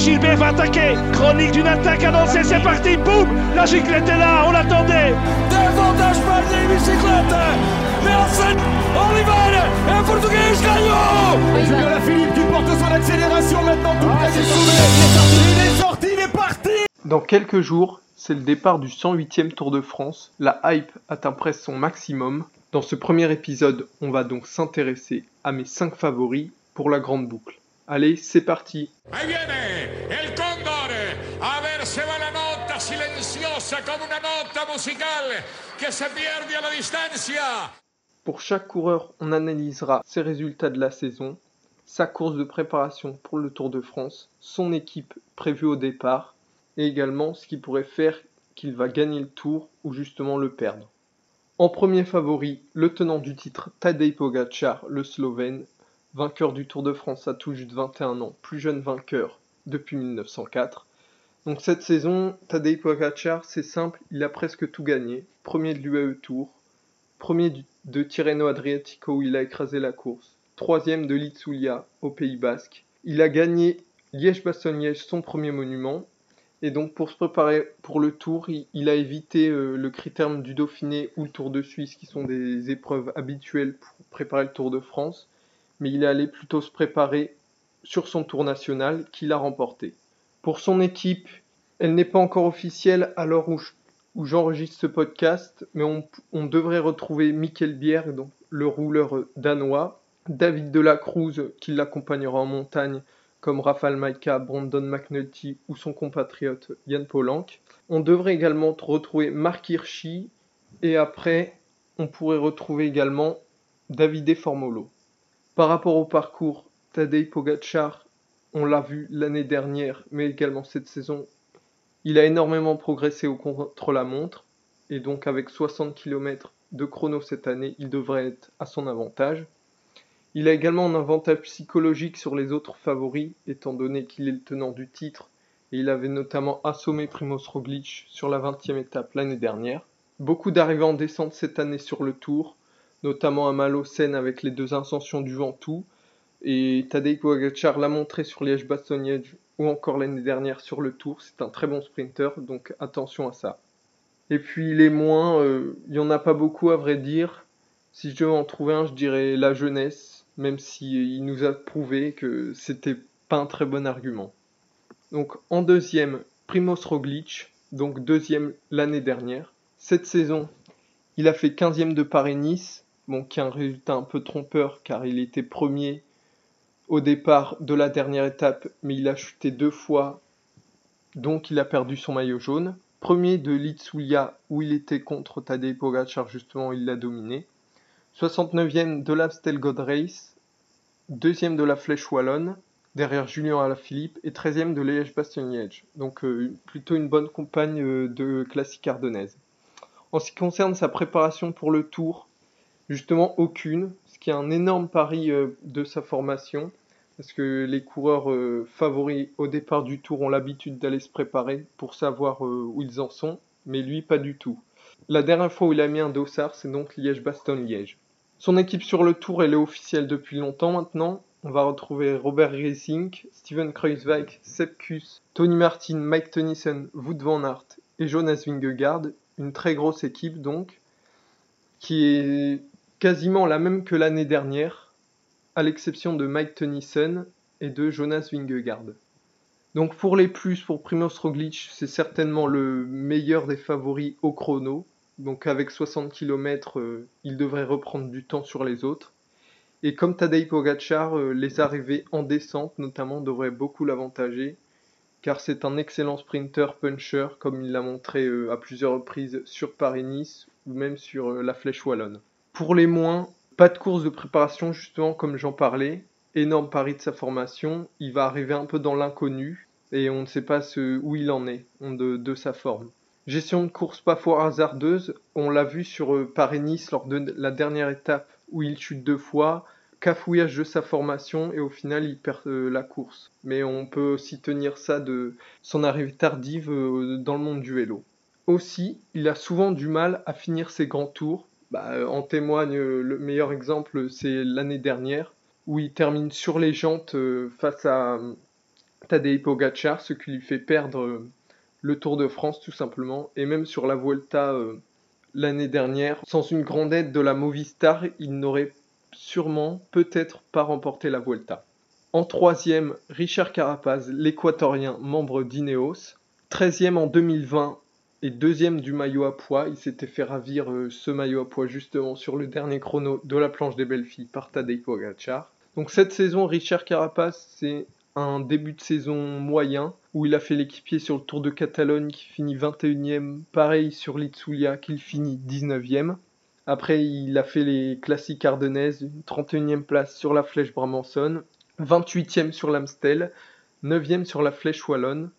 Gilbert va attaquer. Chronique d'une attaque annoncée, c'est parti. Boum La giclette est là, on l'attendait. Davantage pas de bicyclette. Mais enfin, Oliver, un portugais gagnant. Julien Philippe qui porte son accélération maintenant. Tout ah, est sauvé. Il est sorti, il est sorti, il est parti. Dans quelques jours, c'est le départ du 108e Tour de France. La hype atteint presque son maximum. Dans ce premier épisode, on va donc s'intéresser à mes 5 favoris pour la grande boucle. Allez, c'est parti. Pour chaque coureur, on analysera ses résultats de la saison, sa course de préparation pour le Tour de France, son équipe prévue au départ, et également ce qui pourrait faire qu'il va gagner le Tour ou justement le perdre. En premier favori, le tenant du titre Tadej Pogacar, le Slovène, vainqueur du Tour de France à tout juste 21 ans, plus jeune vainqueur depuis 1904. Donc cette saison, Tadej Pogacar, c'est simple, il a presque tout gagné. Premier de l'UAE Tour, premier de Tirreno Adriatico où il a écrasé la course, troisième de Litzulia au Pays Basque. Il a gagné Liège-Bastogne-Liège, son premier monument. Et donc pour se préparer pour le Tour, il, a évité euh, le critérium du Dauphiné ou le Tour de Suisse, qui sont des épreuves habituelles pour préparer le Tour de France mais il est allé plutôt se préparer sur son tour national qu'il a remporté. Pour son équipe, elle n'est pas encore officielle à l'heure où j'enregistre ce podcast, mais on, devrait retrouver Michael Bier, donc le rouleur danois, David Delacruz qui l'accompagnera en montagne, comme Rafal Maika, Brandon McNulty ou son compatriote Yann Polank. On devrait également retrouver Mark Hirschi et après on pourrait retrouver également Davide Formolo. Par rapport au parcours, Tadej Pogacar, on l'a vu l'année dernière, mais également cette saison, il a énormément progressé au contre-la-montre, et donc avec 60 km de chrono cette année, il devrait être à son avantage. Il a également un avantage psychologique sur les autres favoris, étant donné qu'il est le tenant du titre, et il avait notamment assommé Primoz Roglic sur la 20e étape l'année dernière. Beaucoup d'arrivées en descente cette année sur le tour, notamment à Malocène avec les deux ascensions du Ventoux. Et Tadej Pogacar l'a montré sur Liège-Bastogne ou encore l'année dernière sur le Tour. C'est un très bon sprinter, donc attention à ça. Et puis les moins, euh, il n'y en a pas beaucoup à vrai dire. Si je devais en trouver un, je dirais la jeunesse, même s'il il nous a prouvé que c'était pas un très bon argument. Donc en deuxième, Primoz Roglic, donc deuxième l'année dernière. Cette saison, il a fait 15e de Paris-Nice, bon, qui est un résultat un peu trompeur car il était premier au départ de la dernière étape, mais il a chuté deux fois, donc il a perdu son maillot jaune. Premier de Litsulia où il était contre Tadej Pogacar, justement, il l'a dominé. 69e de l'Amstel Gold Race, deuxième de la Flèche Wallonne, derrière Julien Alaphilippe, et 13e de Liège-Bastogne-Liège. Donc euh, plutôt une bonne compagne euh, de classique ardennaise. En ce qui concerne sa préparation pour le tour, Justement, aucune, ce qui est un énorme pari euh, de sa formation, parce que les coureurs euh, favoris au départ du tour ont l'habitude d'aller se préparer pour savoir euh, où ils en sont, mais lui pas du tout. La dernière fois où il a mis un dossard, c'est donc Liège-Bastogne-Liège. Son équipe sur le tour, elle est officielle depuis longtemps maintenant. On va retrouver Robert Racing, Steven Kruiswijk, Sepp Kuss, Tony Martin, Mike Tennyson, Wout van Aert et Jonas Vingegaard. Une très grosse équipe donc, qui est quasiment la même que l'année dernière, à l'exception de Mike Tennyson et de Jonas Vingegaard. Donc pour les plus, pour Primoz Roglic, c'est certainement le meilleur des favoris au chrono. Donc avec 60 km, euh, il devrait reprendre du temps sur les autres. Et comme Tadej Pogacar, euh, les arrivées en descente notamment devraient beaucoup l'avantager, car c'est un excellent sprinter puncher, comme il l'a montré euh, à plusieurs reprises sur Paris-Nice ou même sur la Flèche Wallonne. Pour les moins, pas de course de préparation justement comme j'en parlais. Énorme pari de sa formation. Il va arriver un peu dans l'inconnu et on ne sait pas où il en est de, sa forme. Gestion de course pas fort hasardeuse. On l'a vu sur euh, Paris-Nice lors de la dernière étape où il chute deux fois. Cafouillage de sa formation et au final il perd euh, la course. Mais on peut aussi tenir ça de son arrivée tardive euh, dans le monde du vélo. Aussi, il a souvent du mal à finir ses grands tours bah, euh, en témoigne euh, le meilleur exemple, c'est l'année dernière, où il termine sur les jantes euh, face à Tadej Pogacar, ce qui lui fait perdre le Tour de France tout simplement. Et même sur la Vuelta l'année dernière, sans une grande aide de la Movistar, il n'aurait sûrement peut-être pas remporté la Vuelta. En troisième, Richard Carapaz, l'équatorien, membre d'Ineos. Treizième en 2020 et deuxième du maillot à poids. Il s'était fait ravir euh, ce maillot à poids justement sur le dernier chrono de la planche des belles filles par Tadej Pogacar. Donc cette saison, Richard Carapaz, c'est un début de saison moyen où il a fait l'équipier sur le Tour de Catalogne qui finit 21e, pareil sur l'Itzulia qui finit 19e. Après, il a fait les classiques ardennaises, une 31e place sur la Flèche Bramançonne, 28e sur l'Amstel, 9e sur la Flèche Wallonne,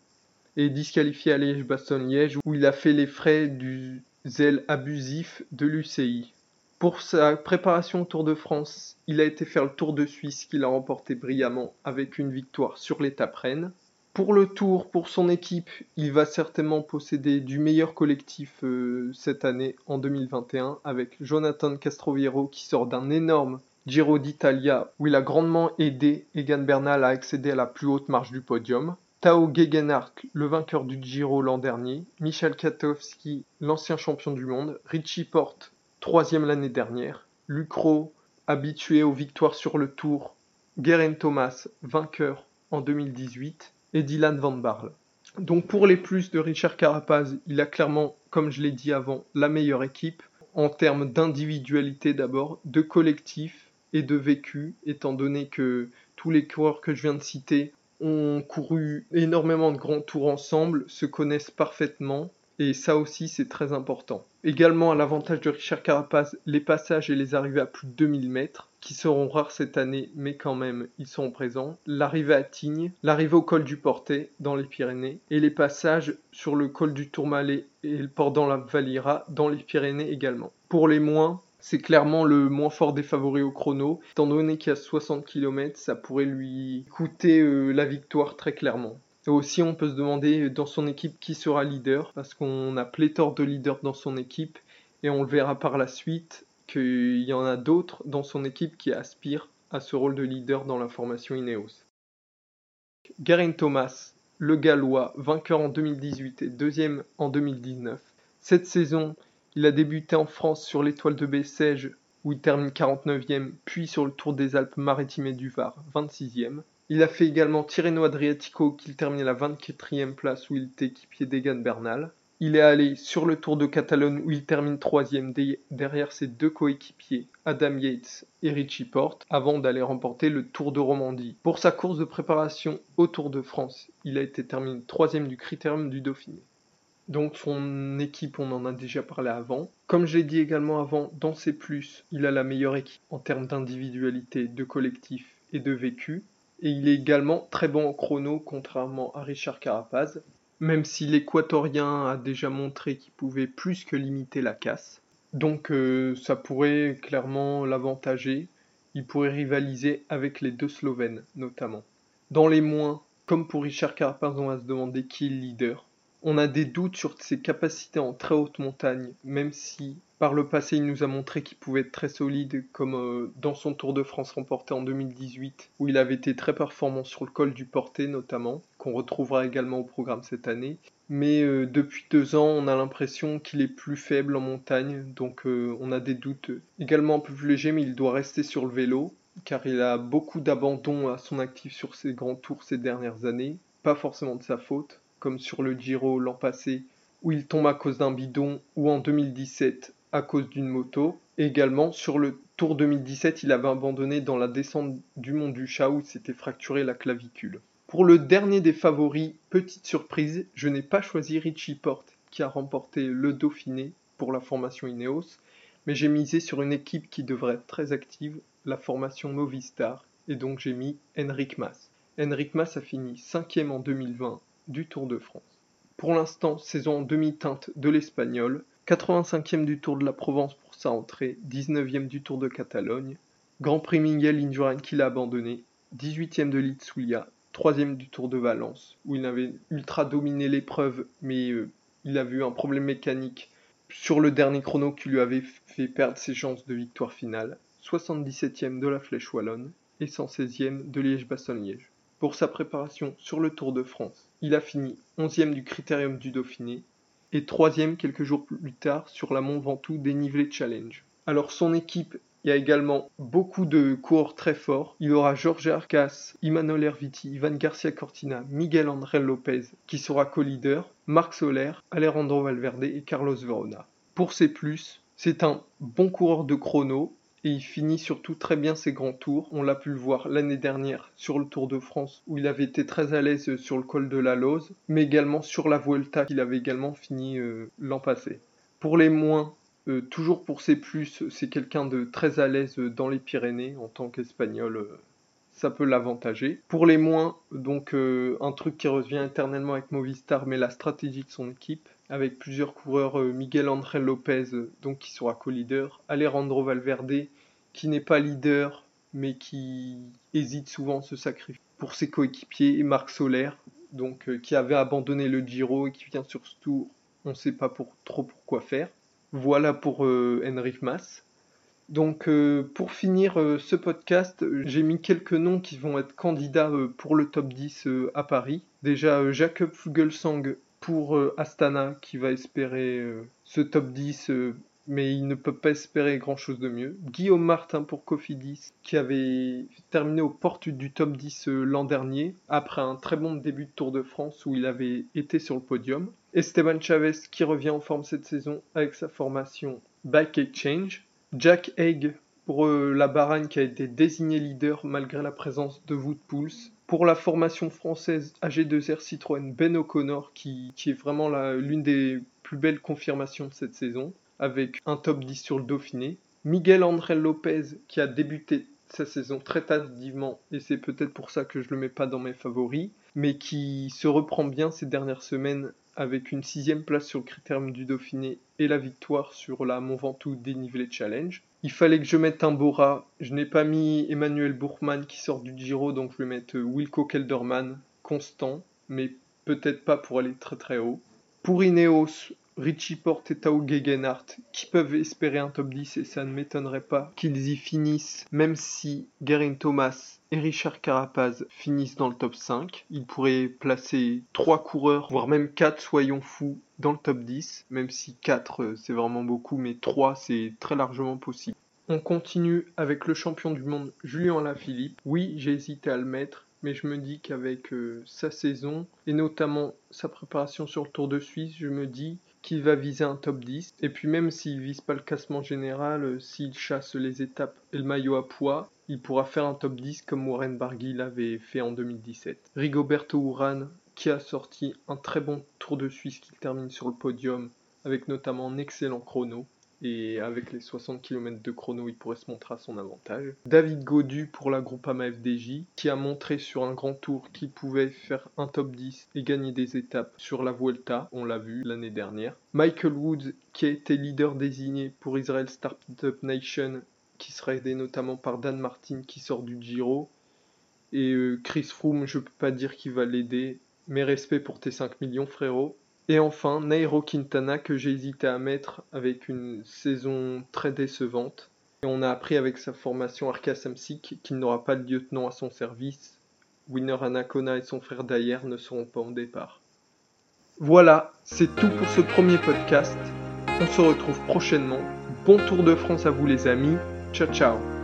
et disqualifié à Liège-Bastogne-Liège où il a fait les frais du zèle abusif de l'UCI. Pour sa préparation au Tour de France, il a été faire le Tour de Suisse qu'il a remporté brillamment avec une victoire sur l'étape Rennes. Pour le Tour, pour son équipe, il va certainement posséder du meilleur collectif euh, cette année en 2021 avec Jonathan Castroviero qui sort d'un énorme Giro d'Italia où il a grandement aidé Egan Bernal à accéder à la plus haute marche du podium. Tao Gegenhardt, le vainqueur du Giro l'an dernier, Michel Katowski, l'ancien champion du monde, Richie Porte, troisième l'année dernière, Lucro, habitué aux victoires sur le Tour, Geraint Thomas, vainqueur en 2018, et Dylan Van Barle. Donc pour les plus de Richard Carapaz, il a clairement, comme je l'ai dit avant, la meilleure équipe en termes d'individualité d'abord, de collectif et de vécu, étant donné que tous les coureurs que je viens de citer ont couru énormément de grands tours ensemble, se connaissent parfaitement, et ça aussi c'est très important. Également à l'avantage de Richard Carapaz, les passages et les arrivées à plus de 2000 mètres, qui seront rares cette année, mais quand même ils sont présents. L'arrivée à Tignes, l'arrivée au col du Portet dans les Pyrénées, et les passages sur le col du Tourmalet et le port dans la Valira dans les Pyrénées également. Pour les moins, c'est clairement le moins fort des favoris au chrono. Étant donné qu'il y a 60 km, ça pourrait lui coûter euh, la victoire très clairement. Et aussi, on peut se demander dans son équipe qui sera leader, parce qu'on a pléthore de leaders dans son équipe, et on le verra par la suite qu'il y en a d'autres dans son équipe qui aspirent à ce rôle de leader dans la formation Ineos. Geraint Thomas, le Gallois, vainqueur en 2018 et deuxième en 2019. Cette saison, il a débuté en France sur l'étoile de Bessèges où il termine 49e, puis sur le Tour des Alpes-Maritimes et du Var, 26e. Il a fait également Tirreno Adriatico qu'il termine à la 24e place où il était équipier d'Egan Bernal. Il est allé sur le Tour de Catalogne où il termine 3e derrière ses deux coéquipiers Adam Yates et Richie Porte avant d'aller remporter le Tour de Romandie. Pour sa course de préparation au Tour de France, il a été terminé 3e du Critérium du Dauphiné. Donc son équipe, on en a déjà parlé avant. Comme j'ai dit également avant, dans ses plus, il a la meilleure équipe en termes d'individualité, de collectif et de vécu. Et il est également très bon en chrono, contrairement à Richard Carapaz, même si l'équatorien a déjà montré qu'il pouvait plus que limiter la casse. Donc euh, ça pourrait clairement l'avantager. Il pourrait rivaliser avec les deux Slovènes notamment. Dans les moins, comme pour Richard Carapaz, on va se demander qui est le leader. On a des doutes sur ses capacités en très haute montagne, même si par le passé il nous a montré qu'il pouvait être très solide, comme euh, dans son Tour de France remporté en 2018, où il avait été très performant sur le col du Portet notamment, qu'on retrouvera également au programme cette année. Mais euh, depuis deux ans, on a l'impression qu'il est plus faible en montagne, donc euh, on a des doutes. Également un peu plus léger, mais il doit rester sur le vélo, car il a beaucoup d'abandon à son actif sur ses grands tours ces dernières années, pas forcément de sa faute comme sur le Giro l'an passé, où il tombe à cause d'un bidon, ou en 2017 à cause d'une moto. également sur le Tour 2017, il avait abandonné dans la descente du mont du Chat où s'était fracturé la clavicule. Pour le dernier des favoris, petite surprise, je n'ai pas choisi Richie Porte qui a remporté le Dauphiné pour la formation Ineos, mais j'ai misé sur une équipe qui devrait être très active, la formation Movistar, et donc j'ai mis Henrik Mas. Henrik Mas a fini 5ème en 2020 du Tour de France. Pour l'instant, saison demi-teinte de l'Espagnol, 85e du Tour de la Provence pour sa entrée, 19e du Tour de Catalogne, Grand Prix Miguel Indurain qu'il a abandonné, 18e de l'Itzulia, 3e du Tour de Valence, où il avait ultra dominé l'épreuve, mais euh, il a vu un problème mécanique sur le dernier chrono qui lui avait fait perdre ses chances de victoire finale, 77e de la Flèche Wallonne et 116e de Liège-Bastogne-Liège. Pour sa préparation sur le Tour de France. Il a fini 11e du Critérium du Dauphiné et 3e quelques jours plus tard sur la Mont Ventoux dénivelé challenge. Alors son équipe il y a également beaucoup de coureurs très forts. Il aura Jorge Arcas, Imanol Erviti, Ivan Garcia Cortina, Miguel André Lopez qui sera co-leader, Marc Soler, Alejandro Valverde et Carlos Verona. Pour ses plus, c'est un bon coureur de chrono et il finit surtout très bien ses grands tours. On l'a pu le voir l'année dernière sur le Tour de France où il avait été très à l'aise sur le col de la Lose, mais également sur la Vuelta qu'il avait également fini euh, l'an passé. Pour les moins, euh, toujours pour ses plus, c'est quelqu'un de très à l'aise dans les Pyrénées en tant qu'Espagnol. Euh, ça peut l'avantager. Pour les moins, donc un truc qui revient éternellement avec Movistar, mais la stratégie de son équipe, avec plusieurs coureurs, Miguel André Lopez, donc qui sera co-leader, Alejandro Valverde, qui n'est pas leader, mais qui hésite souvent à se sacrifier pour ses coéquipiers, et Marc Soler, donc qui avait abandonné le Giro et qui vient sur ce tour, on ne sait pas pour, trop pourquoi faire. Voilà pour euh, Henrik Mas. Donc euh, pour finir euh, ce podcast, j'ai mis quelques noms qui vont être candidats pour le top 10 à Paris. Déjà Jacob Fugelsang pour Astana qui va espérer ce top 10 mais il ne peut pas espérer grand chose de mieux. Guillaume Martin pour Cofidis, qui avait terminé aux portes du top 10 l'an dernier, après un très bon début de Tour de France où il avait été sur le podium. Esteban Chavez qui revient en forme cette saison avec sa formation Bike Exchange. Jack Haig pour euh, la Baragne qui a été désigné leader malgré la présence de Wood Pour la formation française AG2R Citroën Ben O'Connor qui, est vraiment l'une des plus belles confirmations de cette saison avec un top 10 sur le Dauphiné. Miguel André Lopez qui a débuté sa saison très tardivement et c'est peut-être pour ça que je le mets pas dans mes favoris, mais qui se reprend bien ces dernières semaines avec une sixième place sur le critérium du Dauphiné et la victoire sur la Mont Ventoux dénivelé challenge. Il fallait que je mette un Bora, je n'ai pas mis Emmanuel Bourgman qui sort du Giro donc je vais mettre Wilco Kelderman constant mais peut-être pas pour aller très très haut. Pour Ineos, Richie Porte et Tao Gegenhardt qui peuvent espérer un top 10 et ça ne m'étonnerait pas qu'ils y finissent même si Guerin Thomas et Richard Carapaz finissent dans le top 5. Ils pourraient placer 3 coureurs, voire même 4, soyons fous, dans le top 10, même si 4 euh, c'est vraiment beaucoup, mais 3 c'est très largement possible. On continue avec le champion du monde Julien Lafilippe. Oui, j'ai hésité à le mettre, mais je me dis qu'avec euh, sa saison et notamment sa préparation sur le Tour de Suisse, je me dis qu'il va viser un top 10. Et puis même s'il vise pas le classement général, euh, s'il chasse les étapes et le maillot à poids, il pourra faire un top 10 comme Warren Barguil l'avait fait en 2017. Rigoberto Urán qui a sorti un très bon Tour de Suisse qui termine sur le podium avec notamment un excellent chrono et avec les 60 km de chrono, il pourrait se montrer à son avantage. David Godu pour la Groupama FDJ, qui a montré sur un grand tour qu'il pouvait faire un top 10 et gagner des étapes sur la Vuelta, on l'a vu l'année dernière. Michael Woods, qui a été leader désigné pour Israel Startup Nation, qui sera aidé notamment par Dan Martin qui sort du Giro. Et euh, Chris Froome, je peux pas dire qu'il va l'aider, mais respect pour tes 5 millions frérot. Et enfin, Nairo Quintana que j'ai hésité à mettre avec une saison très décevante. Et on a appris avec sa formation Arca Samsic qu'il n'aura pas de lieutenant à son service. Winner Anacona et son frère Dayer ne seront pas en départ. Voilà, c'est tout pour ce premier podcast. On se retrouve prochainement. Bon Tour de France à vous les amis. Ciao ciao